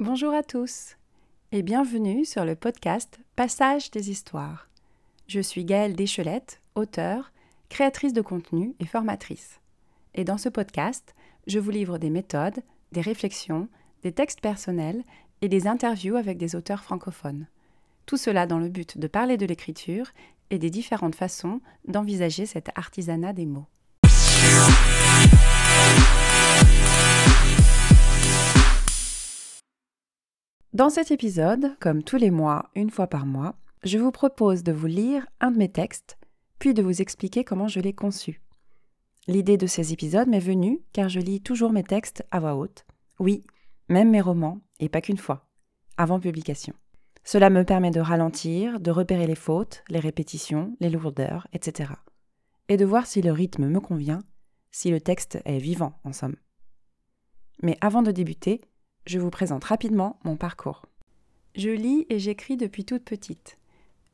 Bonjour à tous et bienvenue sur le podcast Passage des histoires. Je suis Gaëlle Deschelette, auteure, créatrice de contenu et formatrice. Et dans ce podcast, je vous livre des méthodes, des réflexions, des textes personnels et des interviews avec des auteurs francophones. Tout cela dans le but de parler de l'écriture et des différentes façons d'envisager cet artisanat des mots. Dans cet épisode, comme tous les mois, une fois par mois, je vous propose de vous lire un de mes textes, puis de vous expliquer comment je l'ai conçu. L'idée de ces épisodes m'est venue car je lis toujours mes textes à voix haute. Oui, même mes romans, et pas qu'une fois, avant publication. Cela me permet de ralentir, de repérer les fautes, les répétitions, les lourdeurs, etc. Et de voir si le rythme me convient, si le texte est vivant, en somme. Mais avant de débuter, je vous présente rapidement mon parcours. Je lis et j'écris depuis toute petite,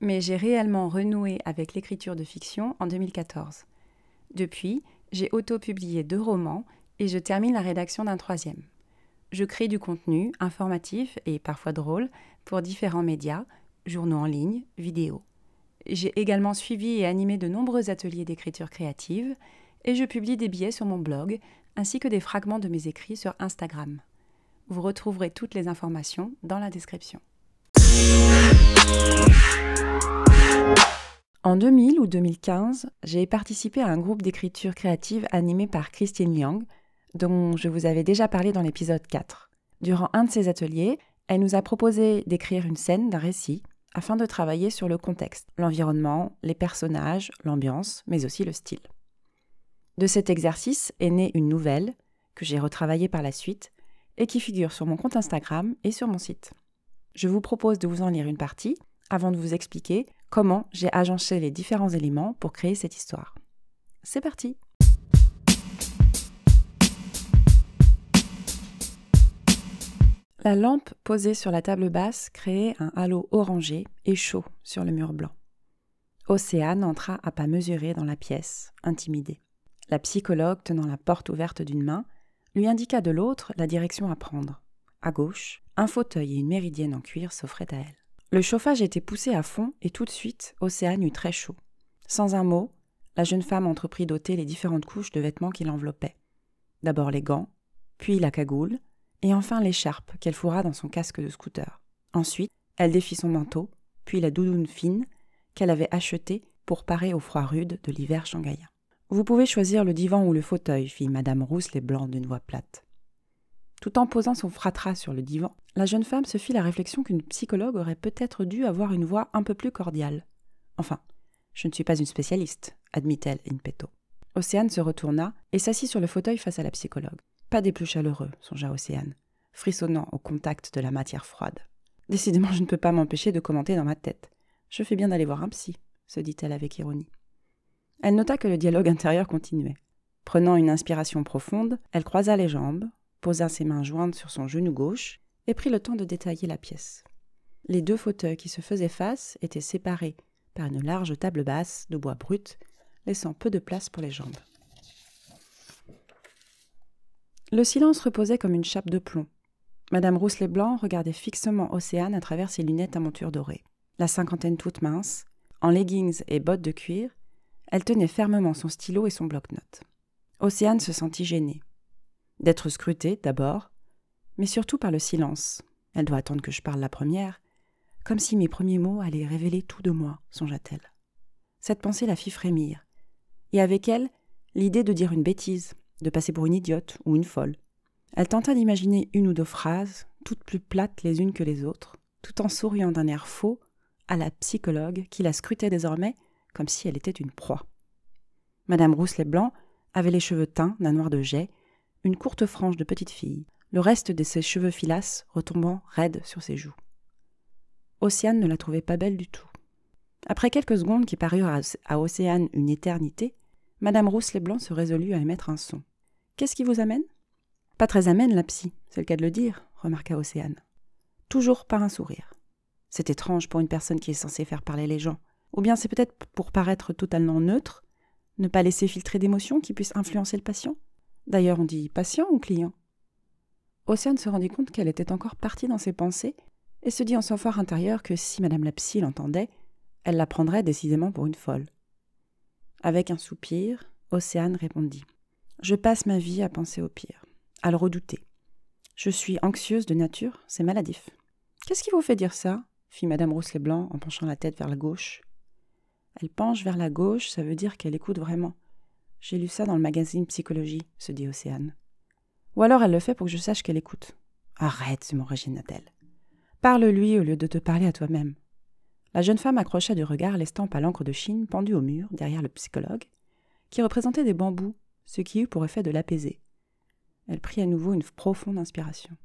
mais j'ai réellement renoué avec l'écriture de fiction en 2014. Depuis, j'ai auto-publié deux romans et je termine la rédaction d'un troisième. Je crée du contenu informatif et parfois drôle pour différents médias, journaux en ligne, vidéos. J'ai également suivi et animé de nombreux ateliers d'écriture créative et je publie des billets sur mon blog ainsi que des fragments de mes écrits sur Instagram. Vous retrouverez toutes les informations dans la description. En 2000 ou 2015, j'ai participé à un groupe d'écriture créative animé par Christine Liang, dont je vous avais déjà parlé dans l'épisode 4. Durant un de ces ateliers, elle nous a proposé d'écrire une scène d'un récit afin de travailler sur le contexte, l'environnement, les personnages, l'ambiance, mais aussi le style. De cet exercice est née une nouvelle, que j'ai retravaillée par la suite, et qui figure sur mon compte Instagram et sur mon site. Je vous propose de vous en lire une partie avant de vous expliquer comment j'ai agencé les différents éléments pour créer cette histoire. C'est parti La lampe posée sur la table basse créait un halo orangé et chaud sur le mur blanc. Océane entra à pas mesurés dans la pièce, intimidée. La psychologue, tenant la porte ouverte d'une main, lui indiqua de l'autre la direction à prendre. À gauche, un fauteuil et une méridienne en cuir s'offraient à elle. Le chauffage était poussé à fond et tout de suite, Océane eut très chaud. Sans un mot, la jeune femme entreprit d'ôter les différentes couches de vêtements qui l'enveloppaient. D'abord les gants, puis la cagoule, et enfin l'écharpe qu'elle fourra dans son casque de scooter. Ensuite, elle défit son manteau, puis la doudoune fine qu'elle avait achetée pour parer au froid rude de l'hiver shanghaïen. Vous pouvez choisir le divan ou le fauteuil, fit Madame Rousse les Blancs d'une voix plate. Tout en posant son fratras sur le divan, la jeune femme se fit la réflexion qu'une psychologue aurait peut-être dû avoir une voix un peu plus cordiale. Enfin, je ne suis pas une spécialiste, admit-elle in petto. Océane se retourna et s'assit sur le fauteuil face à la psychologue. Pas des plus chaleureux, songea Océane, frissonnant au contact de la matière froide. Décidément, je ne peux pas m'empêcher de commenter dans ma tête. Je fais bien d'aller voir un psy, se dit-elle avec ironie. Elle nota que le dialogue intérieur continuait. Prenant une inspiration profonde, elle croisa les jambes, posa ses mains jointes sur son genou gauche et prit le temps de détailler la pièce. Les deux fauteuils qui se faisaient face étaient séparés par une large table basse de bois brut, laissant peu de place pour les jambes. Le silence reposait comme une chape de plomb. Madame Rousselet Blanc regardait fixement Océane à travers ses lunettes à monture dorée. La cinquantaine toute mince, en leggings et bottes de cuir, elle tenait fermement son stylo et son bloc-notes. Océane se sentit gênée. D'être scrutée, d'abord, mais surtout par le silence. Elle doit attendre que je parle la première, comme si mes premiers mots allaient révéler tout de moi, songea-t-elle. Cette pensée la fit frémir, et avec elle, l'idée de dire une bêtise, de passer pour une idiote ou une folle. Elle tenta d'imaginer une ou deux phrases, toutes plus plates les unes que les autres, tout en souriant d'un air faux à la psychologue qui la scrutait désormais comme si elle était une proie. Madame Rousselet Blanc avait les cheveux teints d'un noir de jet, une courte frange de petite fille, le reste de ses cheveux filasses retombant raides sur ses joues. Océane ne la trouvait pas belle du tout. Après quelques secondes qui parurent à Océane une éternité, Madame Rousselet Blanc se résolut à émettre un son. Qu'est-ce qui vous amène? Pas très amène, la psy, c'est le cas de le dire, remarqua Océane. Toujours par un sourire. C'est étrange pour une personne qui est censée faire parler les gens. Ou bien c'est peut-être pour paraître totalement neutre, ne pas laisser filtrer d'émotions qui puissent influencer le patient? D'ailleurs, on dit patient ou client? Océane se rendit compte qu'elle était encore partie dans ses pensées et se dit en son fort intérieur que si Madame la psy l'entendait, elle la prendrait décidément pour une folle. Avec un soupir, Océane répondit Je passe ma vie à penser au pire, à le redouter. Je suis anxieuse de nature, c'est maladif. Qu'est-ce qui vous fait dire ça? fit Madame Rousselet-Blanc en penchant la tête vers la gauche. Elle penche vers la gauche, ça veut dire qu'elle écoute vraiment. J'ai lu ça dans le magazine Psychologie, se dit Océane. Ou alors elle le fait pour que je sache qu'elle écoute. Arrête, se m'origine-t-elle. Parle-lui au lieu de te parler à toi-même. La jeune femme accrocha du regard l'estampe à l'encre de Chine pendue au mur derrière le psychologue, qui représentait des bambous, ce qui eut pour effet de l'apaiser. Elle prit à nouveau une profonde inspiration.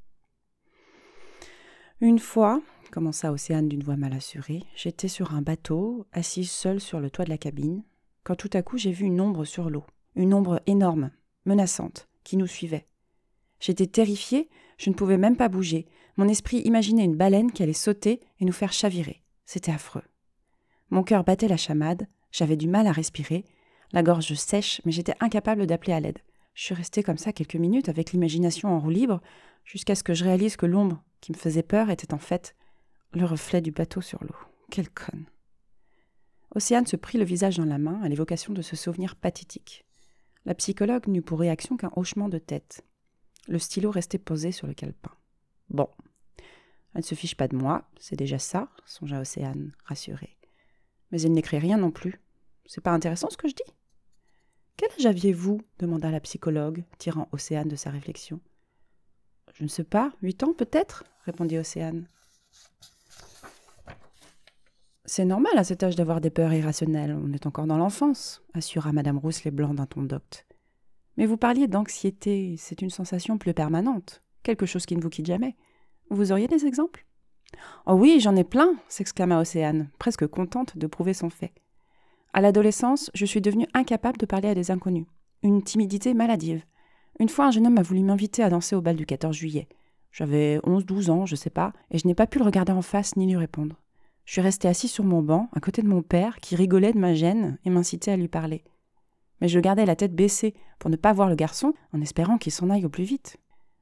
Une fois, commença Océane d'une voix mal assurée, j'étais sur un bateau, assise seule sur le toit de la cabine, quand tout à coup j'ai vu une ombre sur l'eau, une ombre énorme, menaçante, qui nous suivait. J'étais terrifiée, je ne pouvais même pas bouger. Mon esprit imaginait une baleine qui allait sauter et nous faire chavirer. C'était affreux. Mon cœur battait la chamade, j'avais du mal à respirer, la gorge sèche, mais j'étais incapable d'appeler à l'aide. Je suis restée comme ça quelques minutes avec l'imagination en roue libre, jusqu'à ce que je réalise que l'ombre qui me faisait peur était en fait le reflet du bateau sur l'eau. Quelle conne. Océane se prit le visage dans la main à l'évocation de ce souvenir pathétique. La psychologue n'eut pour réaction qu'un hochement de tête. Le stylo restait posé sur le calepin. Bon. Elle ne se fiche pas de moi, c'est déjà ça, songea Océane, rassurée. Mais elle n'écrit rien non plus. C'est pas intéressant ce que je dis? Quel âge aviez-vous? demanda la psychologue, tirant Océane de sa réflexion. Je ne sais pas, huit ans peut-être? répondit Océane. C'est normal à cet âge d'avoir des peurs irrationnelles, on est encore dans l'enfance, assura Madame Rousse les Blancs d'un ton docte. Mais vous parliez d'anxiété, c'est une sensation plus permanente, quelque chose qui ne vous quitte jamais. Vous auriez des exemples? Oh oui, j'en ai plein, s'exclama Océane, presque contente de prouver son fait. À l'adolescence, je suis devenue incapable de parler à des inconnus. Une timidité maladive. Une fois, un jeune homme a voulu m'inviter à danser au bal du 14 juillet. J'avais 11-12 ans, je sais pas, et je n'ai pas pu le regarder en face ni lui répondre. Je suis restée assis sur mon banc, à côté de mon père, qui rigolait de ma gêne et m'incitait à lui parler mais je gardais la tête baissée pour ne pas voir le garçon, en espérant qu'il s'en aille au plus vite.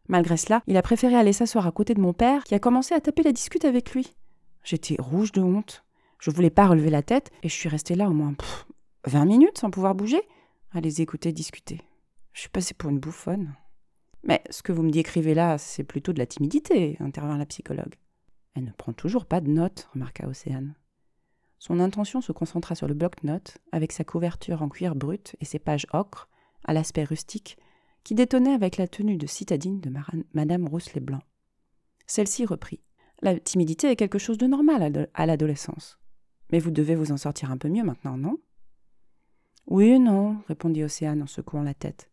Malgré cela, il a préféré aller s'asseoir à côté de mon père, qui a commencé à taper la discute avec lui. J'étais rouge de honte. Je voulais pas relever la tête, et je suis restée là au moins vingt minutes sans pouvoir bouger, à les écouter discuter. Je suis passée pour une bouffonne. Mais ce que vous me décrivez là, c'est plutôt de la timidité, intervint la psychologue. Elle ne prend toujours pas de notes, remarqua Océane. Son intention se concentra sur le bloc-notes, avec sa couverture en cuir brut et ses pages ocre, à l'aspect rustique, qui détonnait avec la tenue de citadine de Madame Rousselet Blanc. Celle-ci reprit. La timidité est quelque chose de normal à l'adolescence. Mais vous devez vous en sortir un peu mieux maintenant, non Oui non, répondit Océane en secouant la tête.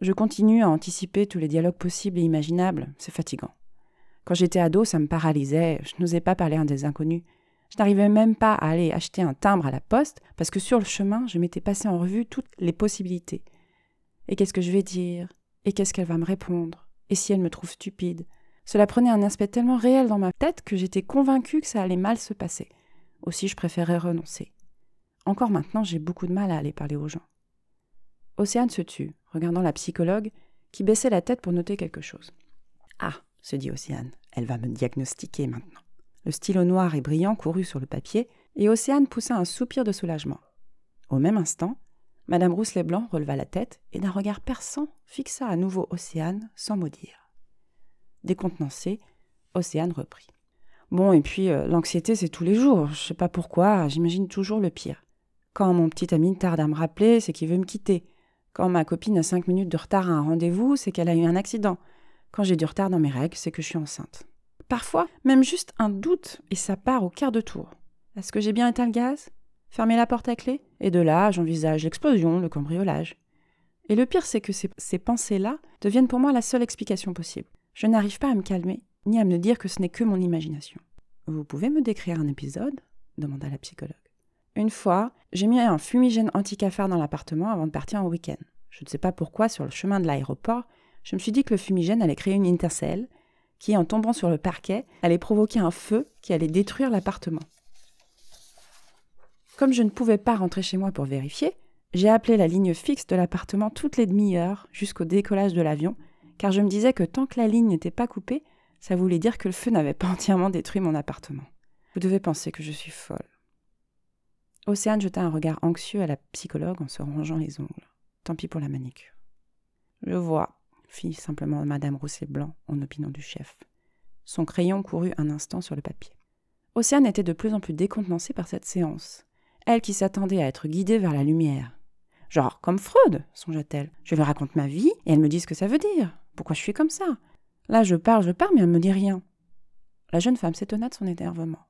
Je continue à anticiper tous les dialogues possibles et imaginables, c'est fatigant. Quand j'étais ado, ça me paralysait, je n'osais pas parler à des inconnus, je n'arrivais même pas à aller acheter un timbre à la poste parce que sur le chemin, je m'étais passé en revue toutes les possibilités. Et qu'est-ce que je vais dire? Et qu'est-ce qu'elle va me répondre? Et si elle me trouve stupide? Cela prenait un aspect tellement réel dans ma tête que j'étais convaincue que ça allait mal se passer. Aussi, je préférais renoncer. Encore maintenant, j'ai beaucoup de mal à aller parler aux gens. Océane se tut, regardant la psychologue, qui baissait la tête pour noter quelque chose. Ah, se dit Océane, elle va me diagnostiquer maintenant. Le stylo noir et brillant courut sur le papier, et Océane poussa un soupir de soulagement. Au même instant, Madame Rousselet Blanc releva la tête et d'un regard perçant fixa à nouveau Océane sans mot dire. Décontenancée, Océane reprit. Bon, et puis euh, l'anxiété, c'est tous les jours. Je sais pas pourquoi, j'imagine toujours le pire. Quand mon petit ami tarde à me rappeler, c'est qu'il veut me quitter. Quand ma copine a cinq minutes de retard à un rendez-vous, c'est qu'elle a eu un accident. Quand j'ai du retard dans mes règles, c'est que je suis enceinte. Parfois, même juste un doute, et ça part au quart de tour. Est-ce que j'ai bien éteint le gaz? Fermé la porte à clé Et de là, j'envisage l'explosion, le cambriolage. Et le pire, c'est que ces, ces pensées-là deviennent pour moi la seule explication possible. Je n'arrive pas à me calmer, ni à me dire que ce n'est que mon imagination. Vous pouvez me décrire un épisode? demanda la psychologue. Une fois, j'ai mis un fumigène anti-cafard dans l'appartement avant de partir en week-end. Je ne sais pas pourquoi, sur le chemin de l'aéroport, je me suis dit que le fumigène allait créer une intercelle qui, en tombant sur le parquet, allait provoquer un feu qui allait détruire l'appartement. Comme je ne pouvais pas rentrer chez moi pour vérifier, j'ai appelé la ligne fixe de l'appartement toutes les demi-heures jusqu'au décollage de l'avion, car je me disais que tant que la ligne n'était pas coupée, ça voulait dire que le feu n'avait pas entièrement détruit mon appartement. Vous devez penser que je suis folle. Océane jeta un regard anxieux à la psychologue en se rangeant les ongles. Tant pis pour la manicure. Je vois, fit simplement Madame Rousset-Blanc en opinant du chef. Son crayon courut un instant sur le papier. Océane était de plus en plus décontenancée par cette séance. Elle qui s'attendait à être guidée vers la lumière. Genre, comme Freud, songea-t-elle. Je lui raconte ma vie et elle me dit ce que ça veut dire. Pourquoi je suis comme ça? Là, je parle, je parle, mais elle me dit rien. La jeune femme s'étonna de son énervement.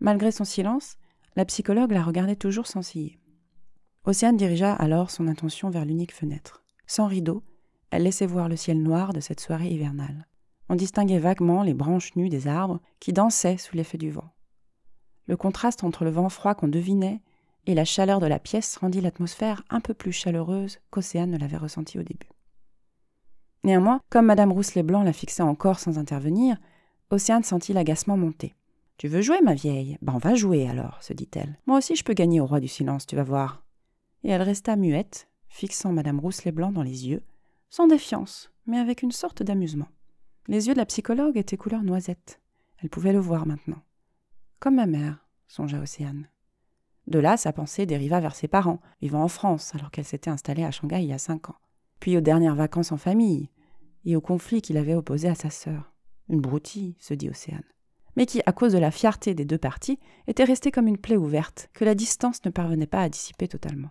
Malgré son silence, la psychologue la regardait toujours sans ciller. Océane dirigea alors son attention vers l'unique fenêtre. Sans rideau, elle laissait voir le ciel noir de cette soirée hivernale. On distinguait vaguement les branches nues des arbres qui dansaient sous l'effet du vent. Le contraste entre le vent froid qu'on devinait et la chaleur de la pièce rendit l'atmosphère un peu plus chaleureuse qu'Océane ne l'avait ressentie au début. Néanmoins, comme Madame Rousselet-Blanc la fixait encore sans intervenir, Océane sentit l'agacement monter. Tu veux jouer, ma vieille? Ben va jouer alors, se dit-elle. Moi aussi je peux gagner au roi du silence, tu vas voir. Et elle resta muette, fixant Madame Rousselet-Blanc dans les yeux, sans défiance, mais avec une sorte d'amusement. Les yeux de la psychologue étaient couleur noisette. Elle pouvait le voir maintenant. Comme ma mère, songea Océane. De là, sa pensée dériva vers ses parents, vivant en France, alors qu'elle s'était installée à Shanghai il y a cinq ans. Puis aux dernières vacances en famille, et au conflit qu'il avait opposé à sa sœur. Une broutille, se dit Océane. Mais qui, à cause de la fierté des deux parties, était restée comme une plaie ouverte, que la distance ne parvenait pas à dissiper totalement.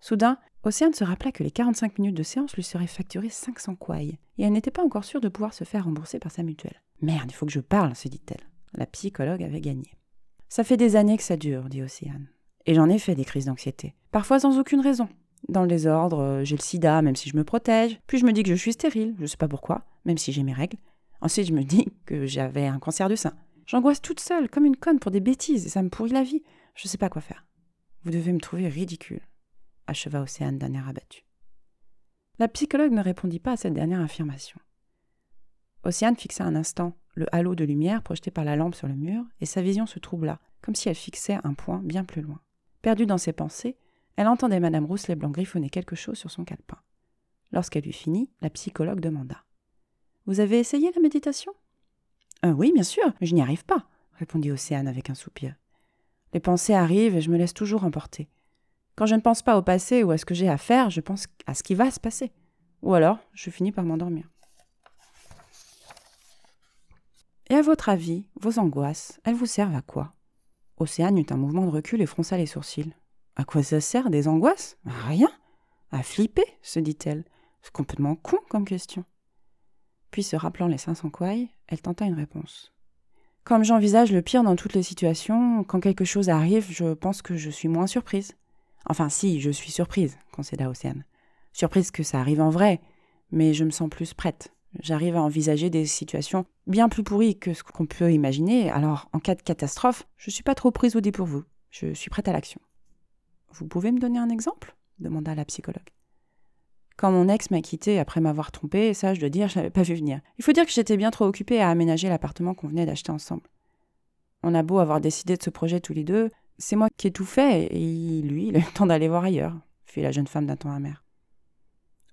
Soudain, Océane se rappela que les 45 minutes de séance lui seraient facturées 500 kouailles, et elle n'était pas encore sûre de pouvoir se faire rembourser par sa mutuelle. Merde, il faut que je parle, se dit-elle. La psychologue avait gagné. Ça fait des années que ça dure, dit Océane. Et j'en ai fait des crises d'anxiété. Parfois sans aucune raison. Dans le désordre, euh, j'ai le sida, même si je me protège. Puis je me dis que je suis stérile, je sais pas pourquoi, même si j'ai mes règles. Ensuite, je me dis que j'avais un cancer du sein. J'angoisse toute seule, comme une conne pour des bêtises, et ça me pourrit la vie. Je sais pas quoi faire. Vous devez me trouver ridicule acheva Océane d'un air abattu. La psychologue ne répondit pas à cette dernière affirmation. Océane fixa un instant le halo de lumière projeté par la lampe sur le mur, et sa vision se troubla, comme si elle fixait un point bien plus loin. Perdue dans ses pensées, elle entendait Madame Rousselet-Blanc griffonner quelque chose sur son calepin. Lorsqu'elle eut fini, la psychologue demanda Vous avez essayé la méditation euh, Oui, bien sûr, mais je n'y arrive pas, répondit Océane avec un soupir. Les pensées arrivent et je me laisse toujours emporter. Quand je ne pense pas au passé ou à ce que j'ai à faire, je pense à ce qui va se passer. Ou alors, je finis par m'endormir. Et à votre avis, vos angoisses, elles vous servent à quoi? Océane eut un mouvement de recul et fronça les sourcils. À quoi ça sert des angoisses? Rien. À flipper, se dit-elle. C'est complètement con comme question. Puis, se rappelant les 500 couailles, elle tenta une réponse. Comme j'envisage le pire dans toutes les situations, quand quelque chose arrive, je pense que je suis moins surprise. Enfin si, je suis surprise, concéda Océane. Surprise que ça arrive en vrai, mais je me sens plus prête. J'arrive à envisager des situations bien plus pourries que ce qu'on peut imaginer, alors en cas de catastrophe, je suis pas trop prise au dépourvu. Je suis prête à l'action. Vous pouvez me donner un exemple? demanda la psychologue. Quand mon ex m'a quitté après m'avoir trompé, ça je dois dire, je n'avais pas vu venir. Il faut dire que j'étais bien trop occupée à aménager l'appartement qu'on venait d'acheter ensemble. On a beau avoir décidé de ce projet tous les deux, c'est moi qui ai tout fait, et lui, il a eu le temps d'aller voir ailleurs, fit la jeune femme d'un ton amer.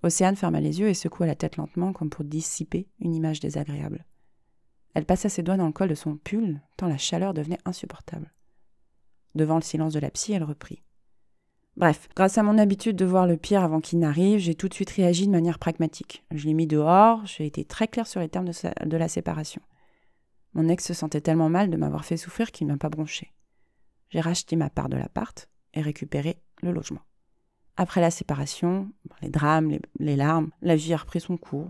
Océane ferma les yeux et secoua la tête lentement comme pour dissiper une image désagréable. Elle passa ses doigts dans le col de son pull, tant la chaleur devenait insupportable. Devant le silence de la psy, elle reprit. Bref, grâce à mon habitude de voir le pire avant qu'il n'arrive, j'ai tout de suite réagi de manière pragmatique. Je l'ai mis dehors, j'ai été très claire sur les termes de, la séparation. Mon ex se sentait tellement mal de m'avoir fait souffrir qu'il ne m'a pas bronché j'ai racheté ma part de l'appart et récupéré le logement. Après la séparation, les drames, les, larmes, la vie a repris son cours,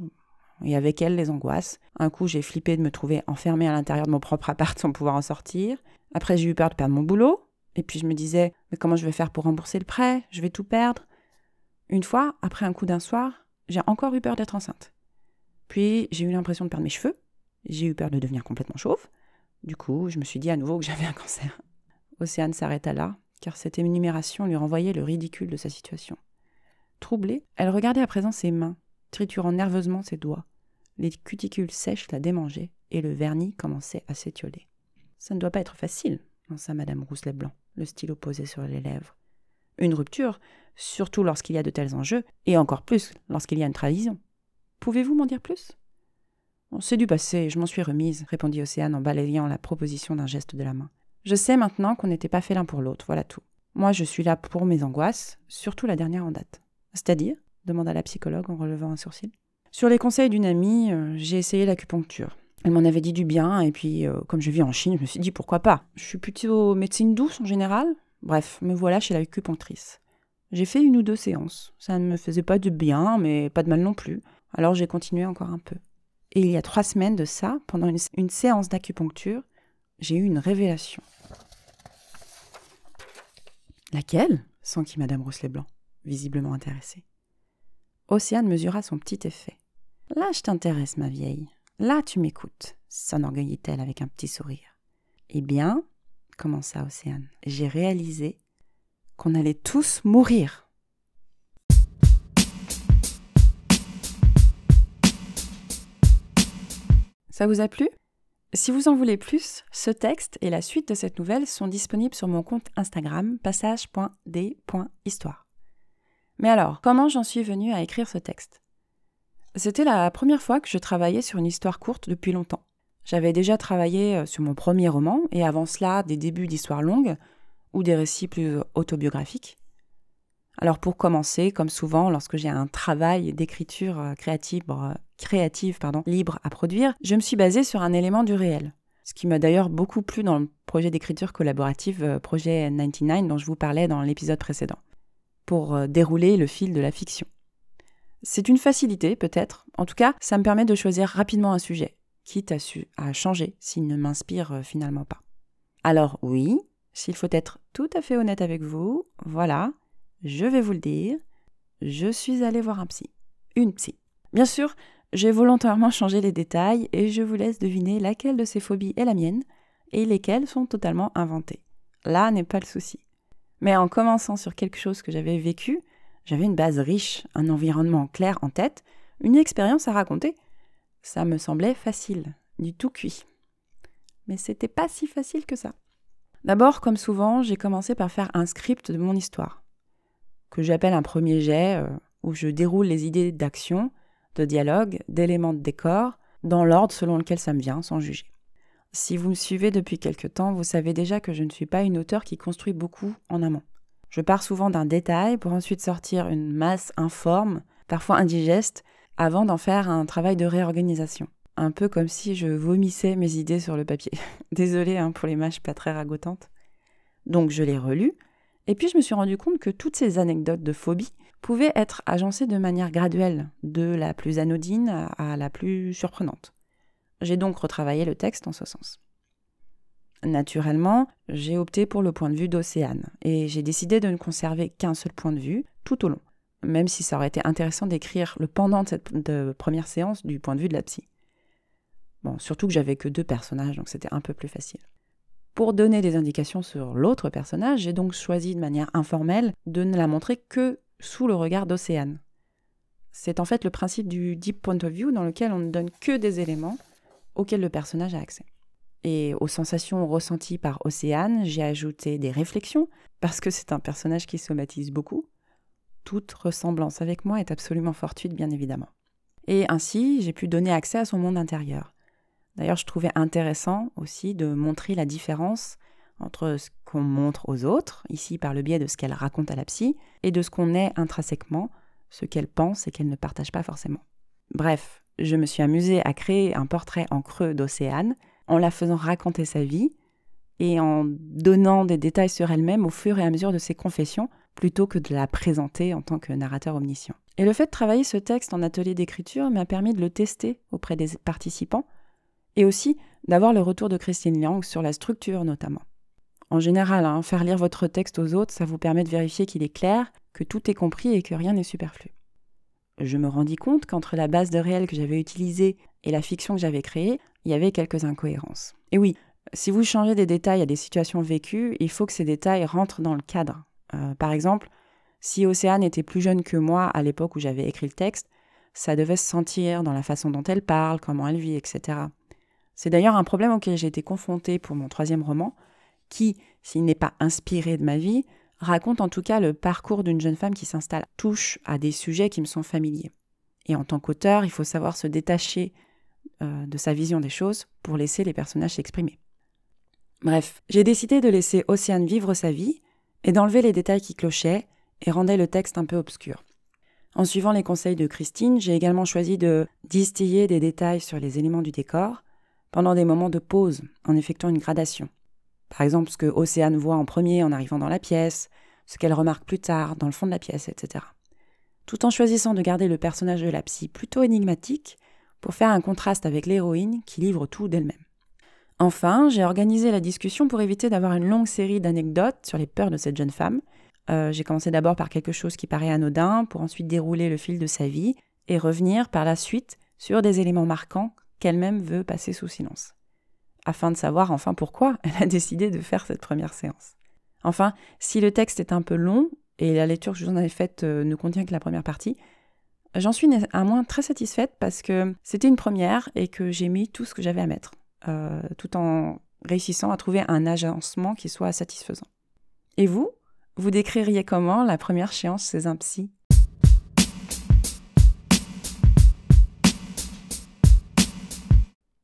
et avec elle les angoisses. Un coup, j'ai flippé de me trouver enfermée à l'intérieur de mon propre appart sans pouvoir en sortir. Après, j'ai eu peur de perdre mon boulot. Et puis, je me disais, mais comment je vais faire pour rembourser le prêt? Je vais tout perdre. Une fois, après un coup d'un soir, j'ai encore eu peur d'être enceinte. Puis, j'ai eu l'impression de perdre mes cheveux. J'ai eu peur de devenir complètement chauve. Du coup, je me suis dit à nouveau que j'avais un cancer. Océane s'arrêta là, car cette énumération lui renvoyait le ridicule de sa situation. Troublée, elle regardait à présent ses mains, triturant nerveusement ses doigts. Les cuticules sèches la démangeaient, et le vernis commençait à s'étioler. Ça ne doit pas être facile, lança Madame Rousselet-Blanc. le stylo posé sur les lèvres. Une rupture, surtout lorsqu'il y a de tels enjeux, et encore plus lorsqu'il y a une trahison. Pouvez-vous m'en dire plus C'est du passé, je m'en suis remise, répondit Océane en balayant la proposition d'un geste de la main. Je sais maintenant qu'on n'était pas fait l'un pour l'autre, voilà tout. Moi, je suis là pour mes angoisses, surtout la dernière en date. C'est-à-dire demanda la psychologue en relevant un sourcil. Sur les conseils d'une amie, euh, j'ai essayé l'acupuncture. Elle m'en avait dit du bien, et puis, euh, comme je vis en Chine, je me suis dit pourquoi pas. Je suis plutôt médecine douce en général. Bref, me voilà chez l'acupunctrice. J'ai fait une ou deux séances. Ça ne me faisait pas de bien, mais pas de mal non plus. Alors j'ai continué encore un peu. Et il y a trois semaines de ça, pendant une, une séance d'acupuncture, j'ai eu une révélation. Laquelle? S'enquit Madame Rousselet-Blanc, visiblement intéressée. Océane mesura son petit effet. Là, je t'intéresse, ma vieille. Là, tu m'écoutes, s'enorgueillit-elle avec un petit sourire. Eh bien, commença Océane, j'ai réalisé qu'on allait tous mourir. Ça vous a plu? Si vous en voulez plus, ce texte et la suite de cette nouvelle sont disponibles sur mon compte Instagram passage.d.histoire. Mais alors, comment j'en suis venue à écrire ce texte? C'était la première fois que je travaillais sur une histoire courte depuis longtemps. J'avais déjà travaillé euh, sur mon premier roman et avant cela des débuts d'histoires longues ou des récits plus autobiographiques. Alors pour commencer, comme souvent lorsque j'ai un travail d'écriture euh, créative, euh, libre à produire, je me suis basée sur un élément du réel. Ce qui m'a d'ailleurs beaucoup plu dans le projet d'écriture collaborative Projet 99 dont je vous parlais dans l'épisode précédent, pour dérouler le fil de la fiction. C'est une facilité peut-être, en tout cas ça me permet de choisir rapidement un sujet, quitte à, changer s'il ne m'inspire euh, finalement pas. Alors oui, s'il faut être tout à fait honnête avec vous, voilà, je vais vous le dire, je suis allée voir un psy. Une psy. Bien sûr, j'ai volontairement changé les détails et je vous laisse deviner laquelle de ces phobies est la mienne et lesquelles sont totalement inventées. Là n'est pas le souci. Mais en commençant sur quelque chose que j'avais vécu, j'avais une base riche, un environnement clair en tête, une expérience à raconter ça me semblait facile, du tout cuit. Mais c'était pas si facile que ça. D'abord, comme souvent, j'ai commencé par faire un script de mon histoire, que j'appelle un premier jet, euh, où je déroule les idées d'action, de dialogue, d'éléments de décor, dans l'ordre selon lequel ça me vient, sans juger. Si vous me suivez depuis quelque temps, vous savez déjà que je ne suis pas une auteure qui construit beaucoup en amont. Je pars souvent d'un détail pour ensuite sortir une masse informe, parfois indigeste, avant d'en faire un travail de réorganisation. Un peu comme si je vomissais mes idées sur le papier. Désolée hein, pour l'image pas très ragotantes. Donc je l'ai relu, et puis je me suis rendu compte que toutes ces anecdotes de phobie pouvaient être agencées de manière graduelle, de la plus anodine à la plus surprenante. J'ai donc retravaillé le texte en ce sens. Naturellement, j'ai opté pour le point de vue d'Océane, et j'ai décidé de ne conserver qu'un seul point de vue tout au long même si ça aurait été intéressant d'écrire le pendant de cette première séance du point de vue de la psy. Bon, surtout que j'avais que deux personnages, donc c'était un peu plus facile. Pour donner des indications sur l'autre personnage, j'ai donc choisi de manière informelle de ne la montrer que sous le regard d'Océane. C'est en fait le principe du deep point of view dans lequel on ne donne que des éléments auxquels le personnage a accès. Et aux sensations ressenties par Océane, j'ai ajouté des réflexions, parce que c'est un personnage qui somatise beaucoup, toute ressemblance avec moi est absolument fortuite, bien évidemment. Et ainsi, j'ai pu donner accès à son monde intérieur. D'ailleurs, je trouvais intéressant aussi de montrer la différence entre ce qu'on montre aux autres, ici par le biais de ce qu'elle raconte à la psy, et de ce qu'on est intrinsèquement, ce qu'elle pense et qu'elle ne partage pas forcément. Bref, je me suis amusée à créer un portrait en creux d'Océane, en la faisant raconter sa vie, et en donnant des détails sur elle-même au fur et à mesure de ses confessions, plutôt que de la présenter en tant que narrateur omniscient. Et le fait de travailler ce texte en atelier d'écriture m'a permis de le tester auprès des participants et aussi d'avoir le retour de Christine Liang sur la structure notamment. En général, hein, faire lire votre texte aux autres, ça vous permet de vérifier qu'il est clair, que tout est compris et que rien n'est superflu. Je me rendis compte qu'entre la base de réel que j'avais utilisée et la fiction que j'avais créée, il y avait quelques incohérences. Et oui, si vous changez des détails à des situations vécues, il faut que ces détails rentrent dans le cadre. Euh, par exemple, si Océane était plus jeune que moi à l'époque où j'avais écrit le texte, ça devait se sentir dans la façon dont elle parle, comment elle vit, etc. C'est d'ailleurs un problème auquel j'ai été confrontée pour mon troisième roman, qui, s'il n'est pas inspiré de ma vie, raconte en tout cas le parcours d'une jeune femme qui s'installe, touche à des sujets qui me sont familiers. Et en tant qu'auteur, il faut savoir se détacher euh, de sa vision des choses pour laisser les personnages s'exprimer. Bref, j'ai décidé de laisser Océane vivre sa vie et d'enlever les détails qui clochaient et rendaient le texte un peu obscur. En suivant les conseils de Christine, j'ai également choisi de distiller des détails sur les éléments du décor pendant des moments de pause en effectuant une gradation. Par exemple, ce que Océane voit en premier en arrivant dans la pièce, ce qu'elle remarque plus tard dans le fond de la pièce, etc. Tout en choisissant de garder le personnage de la psy plutôt énigmatique pour faire un contraste avec l'héroïne qui livre tout d'elle-même. Enfin, j'ai organisé la discussion pour éviter d'avoir une longue série d'anecdotes sur les peurs de cette jeune femme. Euh, j'ai commencé d'abord par quelque chose qui paraît anodin, pour ensuite dérouler le fil de sa vie et revenir par la suite sur des éléments marquants qu'elle-même veut passer sous silence afin de savoir enfin pourquoi elle a décidé de faire cette première séance. Enfin, si le texte est un peu long, et la lecture que je vous en avais faite euh, ne contient que la première partie, j'en suis à moins très satisfaite parce que c'était une première et que j'ai mis tout ce que j'avais à mettre, euh, tout en réussissant à trouver un agencement qui soit satisfaisant. Et vous, vous décririez comment la première séance chez un psy?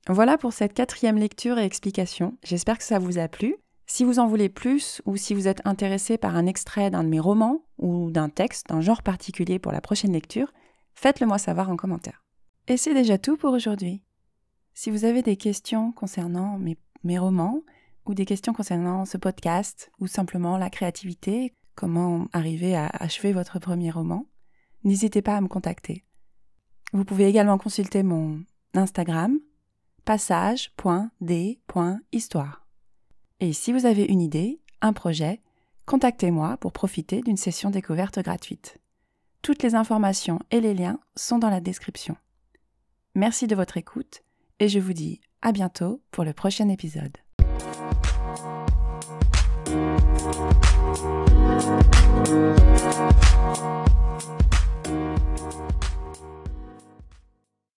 Voilà pour cette quatrième lecture et explication. J'espère que ça vous a plu. Si vous en voulez plus ou si vous êtes intéressé par un extrait d'un de mes romans ou d'un texte d'un genre particulier pour la prochaine lecture, faites-le moi savoir en commentaire. Et c'est déjà tout pour aujourd'hui. Si vous avez des questions concernant mes, romans ou des questions concernant ce podcast ou simplement la créativité, comment arriver à achever votre premier roman, n'hésitez pas à me contacter. Vous pouvez également consulter mon Instagram passage.d.histoire. Et si vous avez une idée, un projet, contactez-moi pour profiter d'une session découverte gratuite. Toutes les informations et les liens sont dans la description. Merci de votre écoute et je vous dis à bientôt pour le prochain épisode.